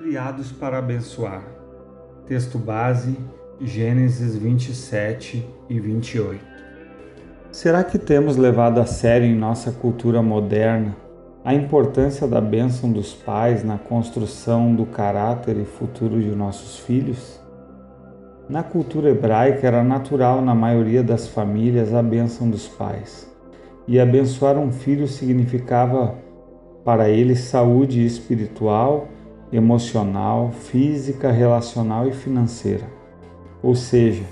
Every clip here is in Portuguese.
criados para abençoar. Texto base, Gênesis 27 e 28. Será que temos levado a sério em nossa cultura moderna a importância da bênção dos pais na construção do caráter e futuro de nossos filhos? Na cultura hebraica era natural na maioria das famílias a bênção dos pais. E abençoar um filho significava para ele saúde espiritual emocional, física, relacional e financeira. Ou seja,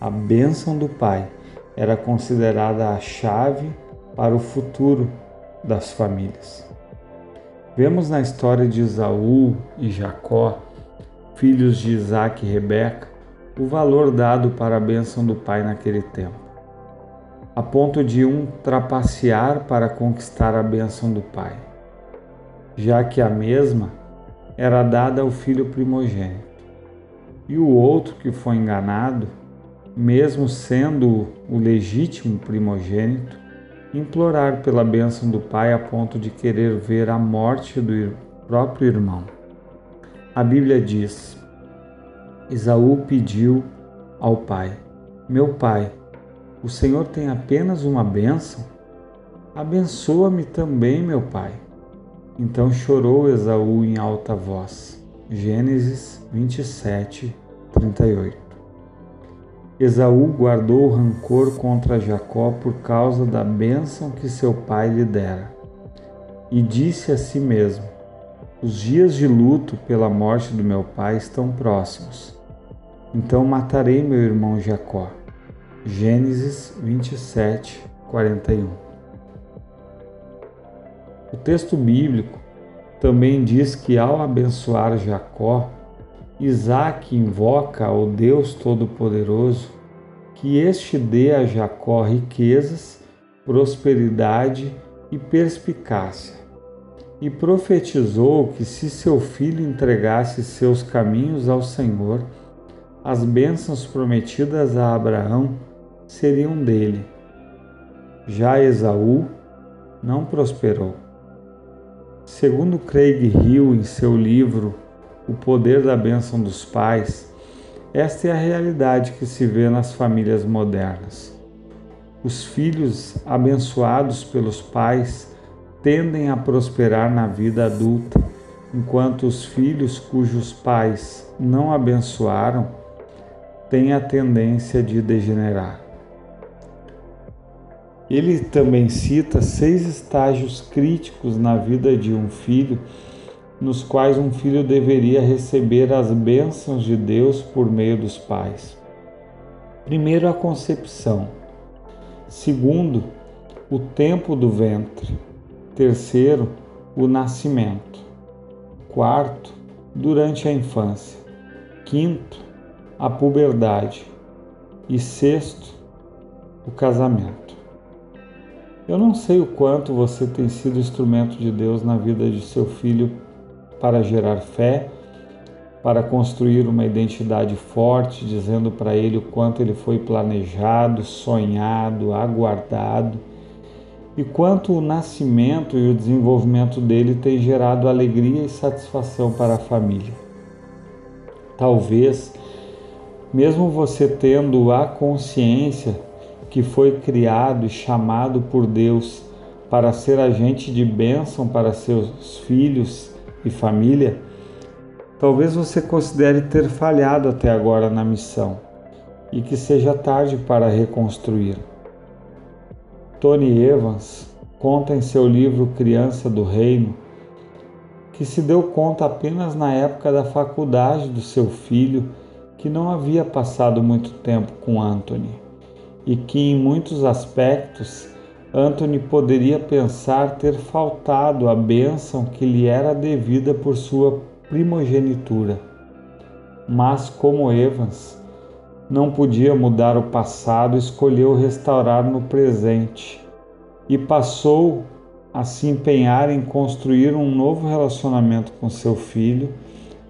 a bênção do pai era considerada a chave para o futuro das famílias. Vemos na história de Esaú e Jacó, filhos de Isaac e Rebeca, o valor dado para a bênção do pai naquele tempo, a ponto de um trapacear para conquistar a bênção do pai, já que a mesma era dada ao filho primogênito. E o outro que foi enganado, mesmo sendo o legítimo primogênito, implorar pela bênção do pai a ponto de querer ver a morte do próprio irmão. A Bíblia diz: Esaú pediu ao pai: Meu pai, o Senhor tem apenas uma bênção? Abençoa-me também, meu pai. Então chorou Esaú em alta voz. Gênesis 27, 38. Esaú guardou rancor contra Jacó por causa da bênção que seu pai lhe dera. E disse a si mesmo: Os dias de luto pela morte do meu pai estão próximos. Então matarei meu irmão Jacó. Gênesis 27, 41. Texto bíblico também diz que ao abençoar Jacó, Isaac invoca ao Deus Todo-Poderoso que este dê a Jacó riquezas, prosperidade e perspicácia. E profetizou que se seu filho entregasse seus caminhos ao Senhor, as bênçãos prometidas a Abraão seriam dele. Já Esaú não prosperou. Segundo Craig Hill, em seu livro O Poder da Bênção dos Pais, esta é a realidade que se vê nas famílias modernas. Os filhos abençoados pelos pais tendem a prosperar na vida adulta, enquanto os filhos cujos pais não abençoaram têm a tendência de degenerar. Ele também cita seis estágios críticos na vida de um filho, nos quais um filho deveria receber as bênçãos de Deus por meio dos pais. Primeiro, a concepção. Segundo, o tempo do ventre. Terceiro, o nascimento. Quarto, durante a infância. Quinto, a puberdade. E sexto, o casamento. Eu não sei o quanto você tem sido instrumento de Deus na vida de seu filho para gerar fé, para construir uma identidade forte, dizendo para ele o quanto ele foi planejado, sonhado, aguardado e quanto o nascimento e o desenvolvimento dele tem gerado alegria e satisfação para a família. Talvez, mesmo você tendo a consciência que foi criado e chamado por Deus para ser agente de bênção para seus filhos e família, talvez você considere ter falhado até agora na missão e que seja tarde para reconstruir. Tony Evans conta em seu livro Criança do Reino que se deu conta apenas na época da faculdade do seu filho que não havia passado muito tempo com Anthony e que, em muitos aspectos, Anthony poderia pensar ter faltado a bênção que lhe era devida por sua primogenitura. Mas, como Evans, não podia mudar o passado, escolheu restaurar no presente e passou a se empenhar em construir um novo relacionamento com seu filho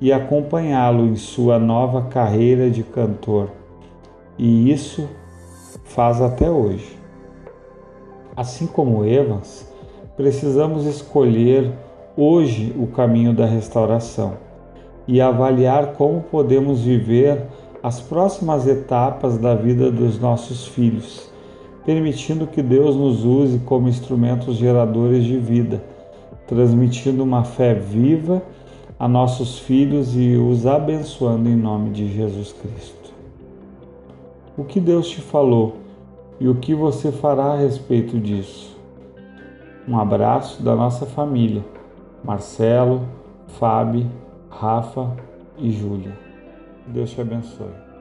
e acompanhá-lo em sua nova carreira de cantor. E isso faz até hoje. Assim como Evans, precisamos escolher hoje o caminho da restauração, e avaliar como podemos viver as próximas etapas da vida dos nossos filhos, permitindo que Deus nos use como instrumentos geradores de vida, transmitindo uma fé viva a nossos filhos e os abençoando em nome de Jesus Cristo. O que Deus te falou e o que você fará a respeito disso? Um abraço da nossa família, Marcelo, Fábio, Rafa e Júlia. Deus te abençoe.